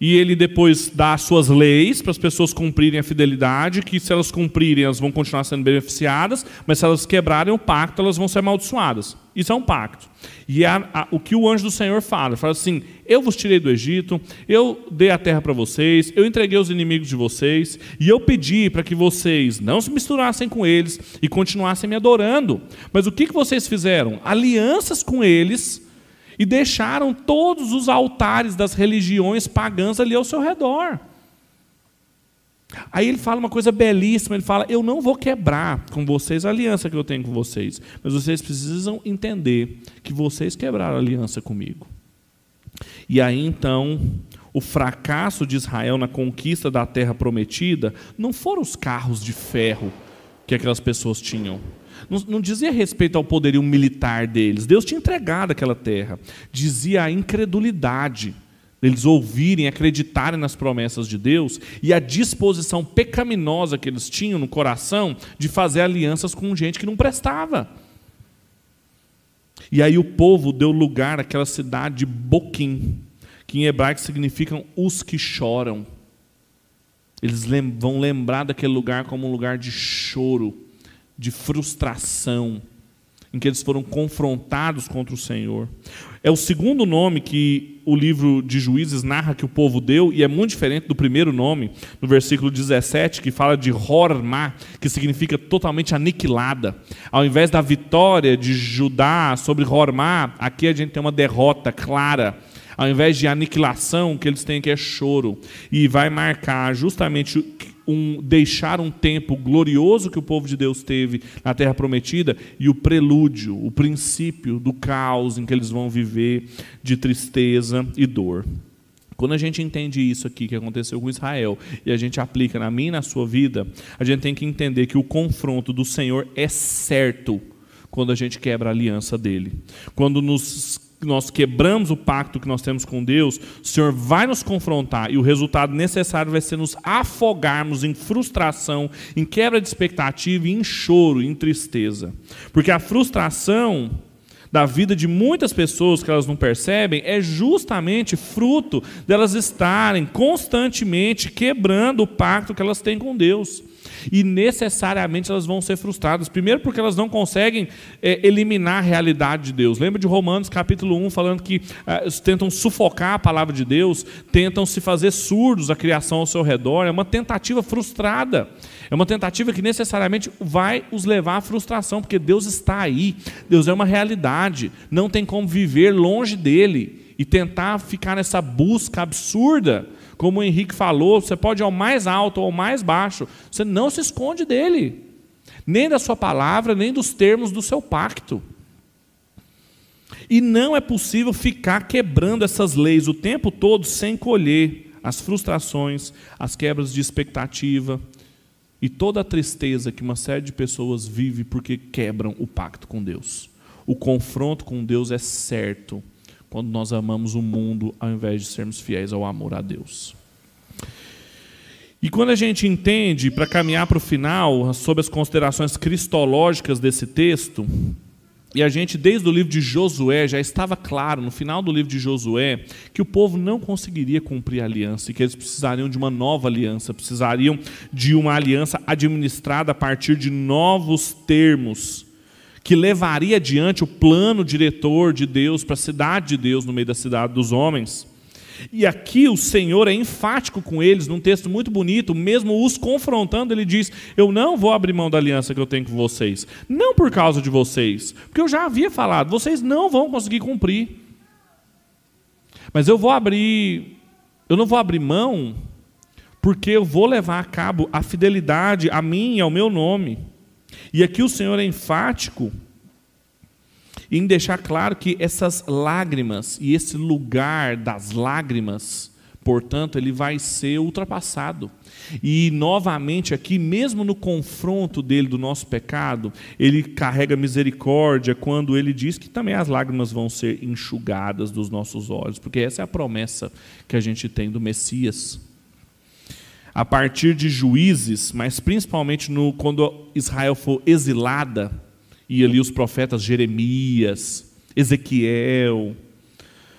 e ele depois dá as suas leis para as pessoas cumprirem a fidelidade, que se elas cumprirem, elas vão continuar sendo beneficiadas, mas se elas quebrarem o pacto, elas vão ser amaldiçoadas. Isso é um pacto. E a, a, o que o anjo do Senhor fala, fala assim: Eu vos tirei do Egito, eu dei a terra para vocês, eu entreguei os inimigos de vocês, e eu pedi para que vocês não se misturassem com eles e continuassem me adorando. Mas o que, que vocês fizeram? Alianças com eles e deixaram todos os altares das religiões pagãs ali ao seu redor. Aí ele fala uma coisa belíssima, ele fala: "Eu não vou quebrar com vocês a aliança que eu tenho com vocês, mas vocês precisam entender que vocês quebraram a aliança comigo". E aí então, o fracasso de Israel na conquista da terra prometida não foram os carros de ferro que aquelas pessoas tinham, não, não dizia respeito ao poderio militar deles. Deus tinha entregado aquela terra. Dizia a incredulidade deles ouvirem, acreditarem nas promessas de Deus e a disposição pecaminosa que eles tinham no coração de fazer alianças com gente que não prestava. E aí o povo deu lugar àquela cidade de Boquim, que em hebraico significam os que choram. Eles vão lembrar daquele lugar como um lugar de choro de frustração, em que eles foram confrontados contra o Senhor. É o segundo nome que o livro de Juízes narra que o povo deu, e é muito diferente do primeiro nome, no versículo 17, que fala de Hormá, que significa totalmente aniquilada. Ao invés da vitória de Judá sobre Hormá, aqui a gente tem uma derrota clara. Ao invés de aniquilação, o que eles têm aqui é choro. E vai marcar justamente um, deixar um tempo glorioso que o povo de Deus teve na terra prometida e o prelúdio, o princípio do caos em que eles vão viver de tristeza e dor. Quando a gente entende isso aqui que aconteceu com Israel e a gente aplica na minha e na sua vida, a gente tem que entender que o confronto do Senhor é certo quando a gente quebra a aliança dele. Quando nos, nós quebramos o pacto que nós temos com Deus, o Senhor vai nos confrontar e o resultado necessário vai ser nos afogarmos em frustração, em quebra de expectativa em choro, em tristeza. Porque a frustração da vida de muitas pessoas que elas não percebem é justamente fruto delas estarem constantemente quebrando o pacto que elas têm com Deus. E necessariamente elas vão ser frustradas. Primeiro, porque elas não conseguem é, eliminar a realidade de Deus. Lembra de Romanos capítulo 1, falando que é, tentam sufocar a palavra de Deus, tentam se fazer surdos à criação ao seu redor. É uma tentativa frustrada. É uma tentativa que necessariamente vai os levar à frustração, porque Deus está aí, Deus é uma realidade, não tem como viver longe dele e tentar ficar nessa busca absurda. Como o Henrique falou, você pode ir ao mais alto ou ao mais baixo, você não se esconde dele, nem da sua palavra, nem dos termos do seu pacto. E não é possível ficar quebrando essas leis o tempo todo sem colher as frustrações, as quebras de expectativa, e toda a tristeza que uma série de pessoas vive porque quebram o pacto com Deus. O confronto com Deus é certo quando nós amamos o mundo ao invés de sermos fiéis ao amor a Deus. E quando a gente entende, para caminhar para o final, sobre as considerações cristológicas desse texto, e a gente, desde o livro de Josué, já estava claro, no final do livro de Josué, que o povo não conseguiria cumprir a aliança e que eles precisariam de uma nova aliança, precisariam de uma aliança administrada a partir de novos termos, que levaria adiante o plano diretor de Deus para a cidade de Deus no meio da cidade dos homens. E aqui o Senhor é enfático com eles, num texto muito bonito, mesmo os confrontando, ele diz: Eu não vou abrir mão da aliança que eu tenho com vocês. Não por causa de vocês, porque eu já havia falado, vocês não vão conseguir cumprir. Mas eu vou abrir, eu não vou abrir mão, porque eu vou levar a cabo a fidelidade a mim e ao meu nome. E aqui o Senhor é enfático em deixar claro que essas lágrimas e esse lugar das lágrimas, portanto, ele vai ser ultrapassado. E novamente aqui, mesmo no confronto dele do nosso pecado, ele carrega misericórdia quando ele diz que também as lágrimas vão ser enxugadas dos nossos olhos, porque essa é a promessa que a gente tem do Messias. A partir de juízes, mas principalmente no, quando Israel for exilada, e ali os profetas Jeremias, Ezequiel,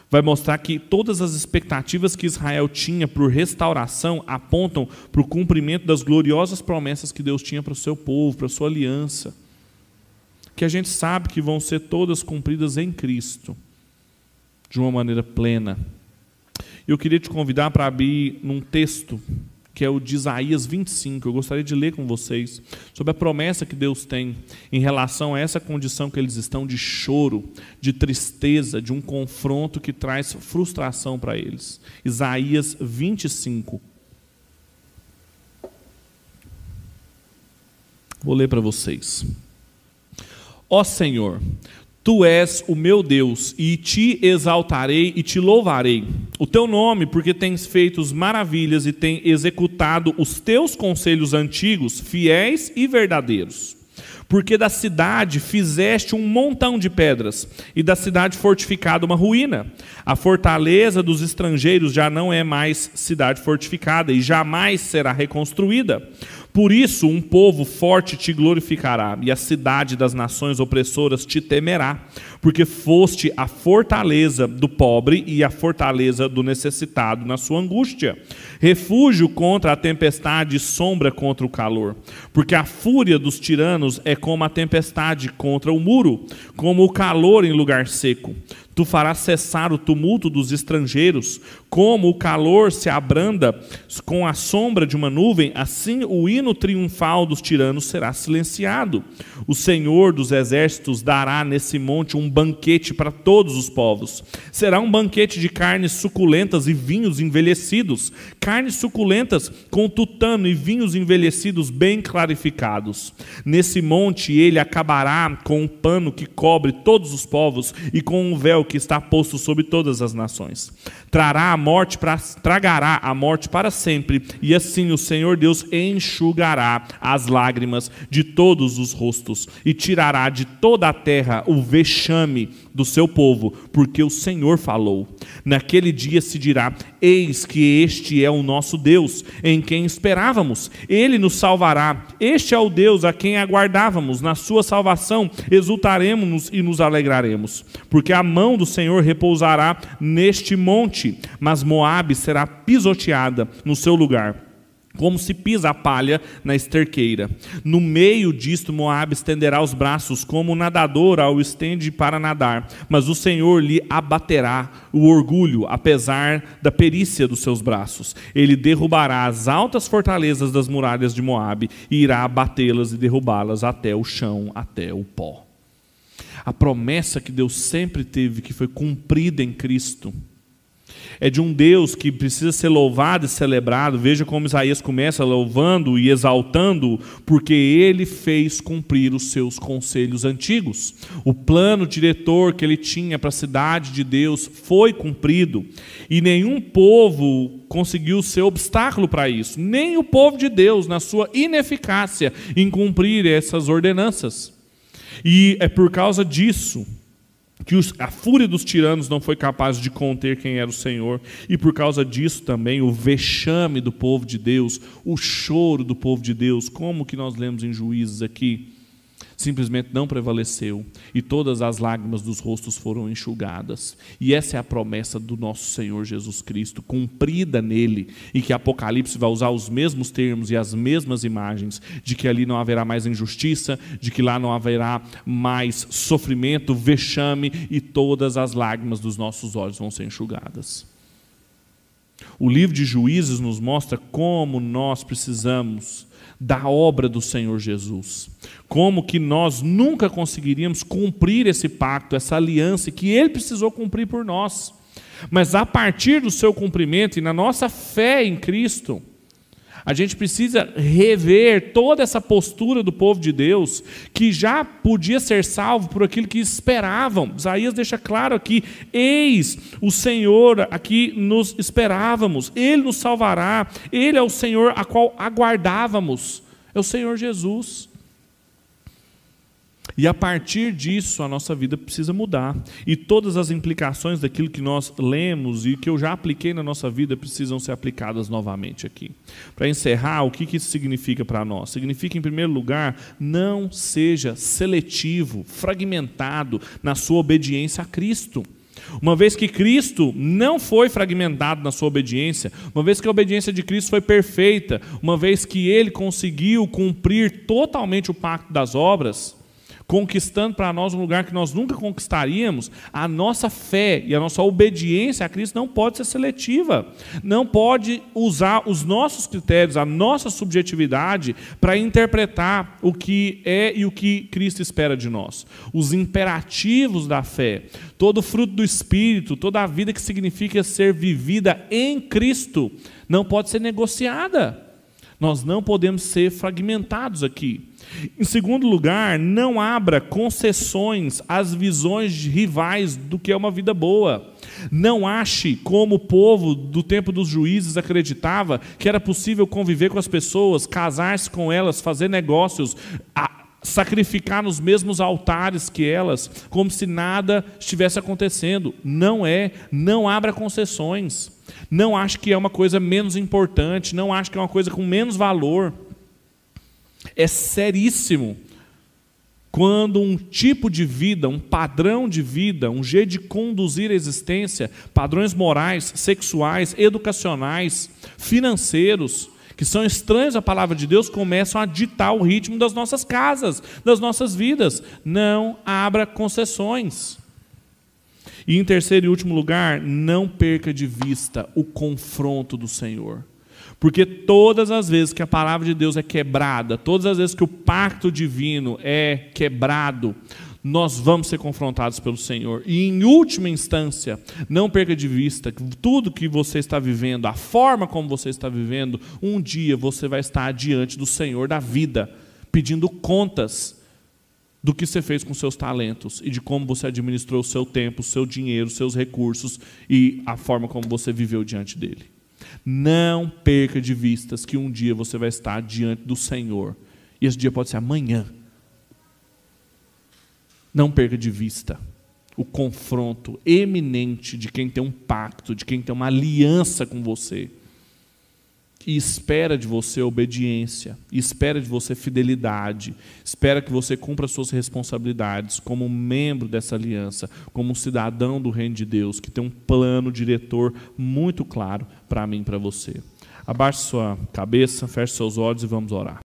vai mostrar que todas as expectativas que Israel tinha por restauração apontam para o cumprimento das gloriosas promessas que Deus tinha para o seu povo, para a sua aliança, que a gente sabe que vão ser todas cumpridas em Cristo, de uma maneira plena. Eu queria te convidar para abrir num texto que é o de Isaías 25. Eu gostaria de ler com vocês sobre a promessa que Deus tem em relação a essa condição que eles estão de choro, de tristeza, de um confronto que traz frustração para eles. Isaías 25. Vou ler para vocês. Ó Senhor, Tu és o meu Deus, e te exaltarei e te louvarei. O teu nome, porque tens feito maravilhas e tem executado os teus conselhos antigos, fiéis e verdadeiros. Porque da cidade fizeste um montão de pedras, e da cidade fortificada uma ruína. A fortaleza dos estrangeiros já não é mais cidade fortificada, e jamais será reconstruída. Por isso, um povo forte te glorificará, e a cidade das nações opressoras te temerá, porque foste a fortaleza do pobre e a fortaleza do necessitado na sua angústia, refúgio contra a tempestade e sombra contra o calor. Porque a fúria dos tiranos é como a tempestade contra o muro, como o calor em lugar seco. Tu farás cessar o tumulto dos estrangeiros, como o calor se abranda com a sombra de uma nuvem, assim o hino triunfal dos tiranos será silenciado. O Senhor dos exércitos dará nesse monte um banquete para todos os povos. Será um banquete de carnes suculentas e vinhos envelhecidos, carnes suculentas com tutano e vinhos envelhecidos bem clarificados. Nesse monte ele acabará com um pano que cobre todos os povos e com um véu que está posto sobre todas as nações. Trará a morte para tragará a morte para sempre, e assim o Senhor Deus enxugará as lágrimas de todos os rostos e tirará de toda a terra o vexame do seu povo, porque o Senhor falou. Naquele dia se dirá: Eis que este é o nosso Deus, em quem esperávamos. Ele nos salvará. Este é o Deus a quem aguardávamos. Na sua salvação exultaremos e nos alegraremos, porque a mão do Senhor repousará neste monte, mas Moabe será pisoteada no seu lugar como se pisa a palha na esterqueira. No meio disto, Moabe estenderá os braços, como o nadador ao estende para nadar, mas o Senhor lhe abaterá o orgulho, apesar da perícia dos seus braços. Ele derrubará as altas fortalezas das muralhas de Moabe e irá abatê-las e derrubá-las até o chão, até o pó. A promessa que Deus sempre teve, que foi cumprida em Cristo, é de um Deus que precisa ser louvado e celebrado. Veja como Isaías começa louvando e exaltando, porque ele fez cumprir os seus conselhos antigos. O plano diretor que ele tinha para a cidade de Deus foi cumprido, e nenhum povo conseguiu ser obstáculo para isso, nem o povo de Deus, na sua ineficácia em cumprir essas ordenanças. E é por causa disso que a fúria dos tiranos não foi capaz de conter quem era o Senhor, e por causa disso também o vexame do povo de Deus, o choro do povo de Deus, como que nós lemos em Juízes aqui, simplesmente não prevaleceu e todas as lágrimas dos rostos foram enxugadas. E essa é a promessa do nosso Senhor Jesus Cristo, cumprida nele, e que Apocalipse vai usar os mesmos termos e as mesmas imagens de que ali não haverá mais injustiça, de que lá não haverá mais sofrimento, vexame e todas as lágrimas dos nossos olhos vão ser enxugadas. O livro de Juízes nos mostra como nós precisamos da obra do Senhor Jesus. Como que nós nunca conseguiríamos cumprir esse pacto, essa aliança que ele precisou cumprir por nós. Mas a partir do seu cumprimento e na nossa fé em Cristo, a gente precisa rever toda essa postura do povo de Deus, que já podia ser salvo por aquilo que esperavam. Isaías deixa claro aqui: eis o Senhor aqui nos esperávamos, Ele nos salvará, Ele é o Senhor a qual aguardávamos, é o Senhor Jesus. E a partir disso, a nossa vida precisa mudar. E todas as implicações daquilo que nós lemos e que eu já apliquei na nossa vida precisam ser aplicadas novamente aqui. Para encerrar, o que isso significa para nós? Significa, em primeiro lugar, não seja seletivo, fragmentado na sua obediência a Cristo. Uma vez que Cristo não foi fragmentado na sua obediência, uma vez que a obediência de Cristo foi perfeita, uma vez que ele conseguiu cumprir totalmente o pacto das obras, conquistando para nós um lugar que nós nunca conquistaríamos, a nossa fé e a nossa obediência a Cristo não pode ser seletiva. Não pode usar os nossos critérios, a nossa subjetividade para interpretar o que é e o que Cristo espera de nós. Os imperativos da fé, todo fruto do espírito, toda a vida que significa ser vivida em Cristo, não pode ser negociada. Nós não podemos ser fragmentados aqui. Em segundo lugar, não abra concessões às visões rivais do que é uma vida boa. Não ache, como o povo do tempo dos juízes acreditava, que era possível conviver com as pessoas, casar-se com elas, fazer negócios, sacrificar nos mesmos altares que elas, como se nada estivesse acontecendo. Não é. Não abra concessões. Não ache que é uma coisa menos importante. Não ache que é uma coisa com menos valor. É seríssimo quando um tipo de vida, um padrão de vida, um jeito de conduzir a existência, padrões morais, sexuais, educacionais, financeiros, que são estranhos à palavra de Deus, começam a ditar o ritmo das nossas casas, das nossas vidas. Não abra concessões. E em terceiro e último lugar, não perca de vista o confronto do Senhor. Porque todas as vezes que a palavra de Deus é quebrada, todas as vezes que o pacto divino é quebrado, nós vamos ser confrontados pelo Senhor. E em última instância, não perca de vista que tudo que você está vivendo, a forma como você está vivendo, um dia você vai estar diante do Senhor da vida, pedindo contas do que você fez com seus talentos e de como você administrou o seu tempo, o seu dinheiro, seus recursos e a forma como você viveu diante dele. Não perca de vistas que um dia você vai estar diante do Senhor. E esse dia pode ser amanhã. Não perca de vista o confronto eminente de quem tem um pacto, de quem tem uma aliança com você. E espera de você obediência, espera de você fidelidade, espera que você cumpra suas responsabilidades como membro dessa aliança, como um cidadão do reino de Deus, que tem um plano diretor muito claro para mim e para você. Abaixe sua cabeça, feche seus olhos e vamos orar.